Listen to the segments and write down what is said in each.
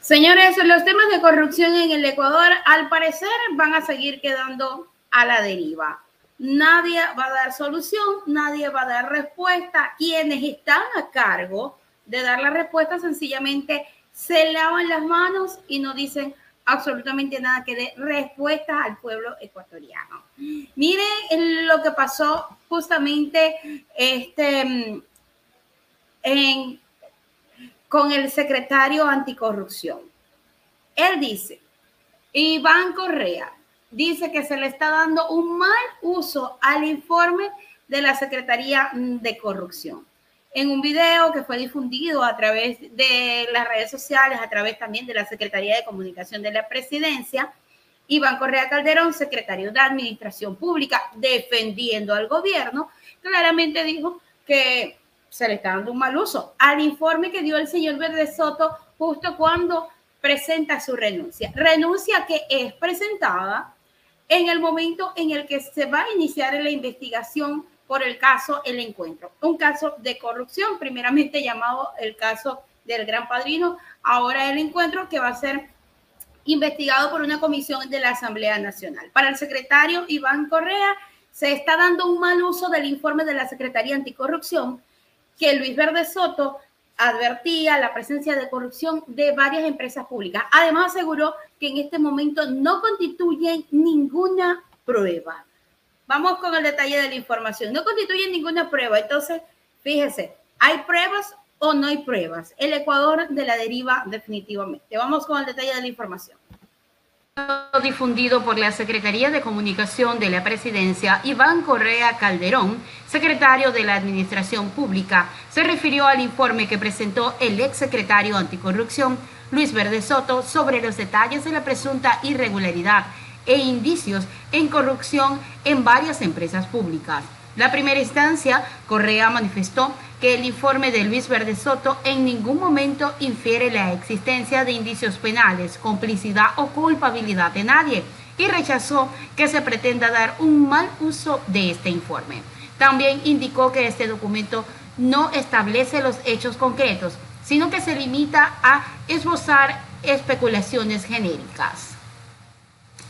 Señores, los temas de corrupción en el Ecuador al parecer van a seguir quedando a la deriva. Nadie va a dar solución, nadie va a dar respuesta. Quienes están a cargo de dar la respuesta sencillamente se lavan las manos y no dicen absolutamente nada que dé respuesta al pueblo ecuatoriano. Miren lo que pasó justamente este, con el secretario anticorrupción. Él dice, Iván Correa dice que se le está dando un mal uso al informe de la Secretaría de Corrupción en un video que fue difundido a través de las redes sociales, a través también de la Secretaría de Comunicación de la Presidencia, Iván Correa Calderón, secretario de Administración Pública, defendiendo al gobierno, claramente dijo que se le está dando un mal uso al informe que dio el señor Verde Soto justo cuando presenta su renuncia. Renuncia que es presentada en el momento en el que se va a iniciar la investigación por el caso El Encuentro, un caso de corrupción, primeramente llamado el caso del Gran Padrino, ahora El Encuentro, que va a ser investigado por una comisión de la Asamblea Nacional. Para el secretario Iván Correa, se está dando un mal uso del informe de la Secretaría Anticorrupción que Luis Verde Soto advertía la presencia de corrupción de varias empresas públicas. Además, aseguró que en este momento no constituyen ninguna prueba. Vamos con el detalle de la información. No constituyen ninguna prueba. Entonces, fíjese, ¿hay pruebas o no hay pruebas? El Ecuador de la deriva definitivamente. Vamos con el detalle de la información difundido por la Secretaría de Comunicación de la Presidencia, Iván Correa Calderón, secretario de la Administración Pública, se refirió al informe que presentó el exsecretario anticorrupción, Luis Verde Soto, sobre los detalles de la presunta irregularidad e indicios en corrupción en varias empresas públicas. La primera instancia, Correa manifestó que el informe de Luis Verde Soto en ningún momento infiere la existencia de indicios penales, complicidad o culpabilidad de nadie y rechazó que se pretenda dar un mal uso de este informe. También indicó que este documento no establece los hechos concretos, sino que se limita a esbozar especulaciones genéricas.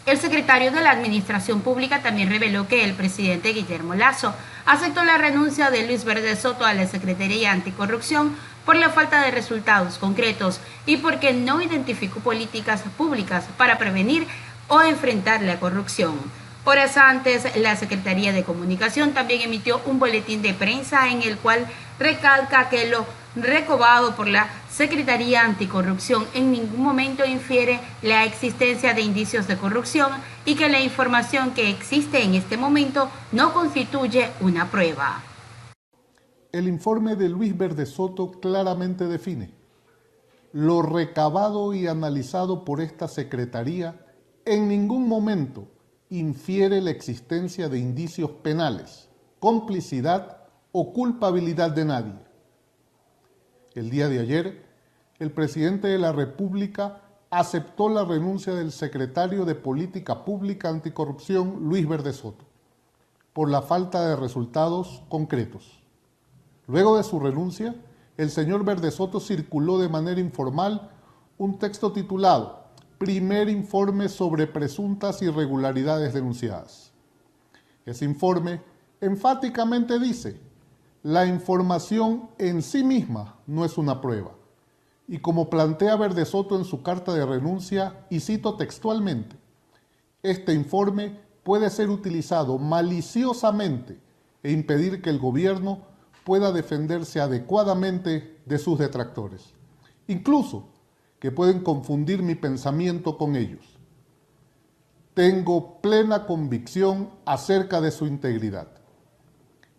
El secretario de la Administración Pública también reveló que el presidente Guillermo Lazo aceptó la renuncia de Luis Verde Soto a la Secretaría Anticorrupción por la falta de resultados concretos y porque no identificó políticas públicas para prevenir o enfrentar la corrupción. Horas antes, la Secretaría de Comunicación también emitió un boletín de prensa en el cual recalca que lo recobado por la Secretaría Anticorrupción en ningún momento infiere la existencia de indicios de corrupción y que la información que existe en este momento no constituye una prueba. El informe de Luis Verde Soto claramente define lo recabado y analizado por esta Secretaría en ningún momento infiere la existencia de indicios penales, complicidad o culpabilidad de nadie el día de ayer, el presidente de la República aceptó la renuncia del secretario de Política Pública Anticorrupción, Luis Verde Soto, por la falta de resultados concretos. Luego de su renuncia, el señor Verde Soto circuló de manera informal un texto titulado Primer informe sobre presuntas irregularidades denunciadas. Ese informe enfáticamente dice la información en sí misma no es una prueba. Y como plantea Verde Soto en su carta de renuncia, y cito textualmente, este informe puede ser utilizado maliciosamente e impedir que el gobierno pueda defenderse adecuadamente de sus detractores. Incluso que pueden confundir mi pensamiento con ellos. Tengo plena convicción acerca de su integridad.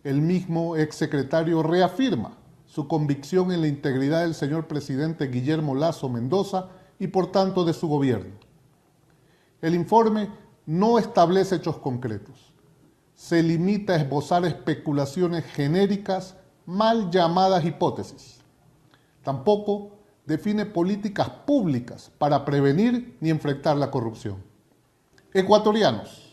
El mismo exsecretario reafirma su convicción en la integridad del señor presidente Guillermo Lazo Mendoza y por tanto de su gobierno. El informe no establece hechos concretos. Se limita a esbozar especulaciones genéricas mal llamadas hipótesis. Tampoco define políticas públicas para prevenir ni enfrentar la corrupción. Ecuatorianos,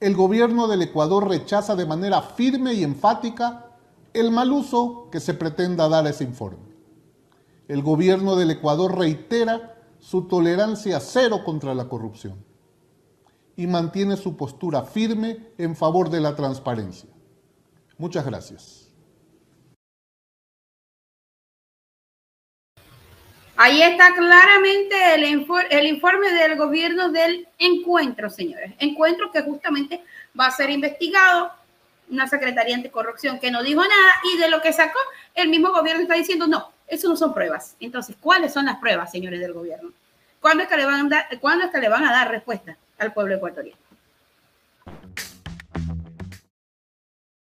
el gobierno del Ecuador rechaza de manera firme y enfática el mal uso que se pretenda dar a ese informe. el gobierno del Ecuador reitera su tolerancia cero contra la corrupción y mantiene su postura firme en favor de la transparencia. Muchas gracias. Ahí está claramente el, el, informe del gobierno del encuentro, señores. Encuentro que justamente va a ser investigado una secretaría anticorrupción que no dijo nada y de lo que sacó, el mismo gobierno está diciendo, no, eso no son pruebas. Entonces, ¿cuáles son las pruebas, señores del gobierno? ¿Cuándo es que le van a dar, ¿cuándo es que le van a dar respuesta al pueblo ecuatoriano?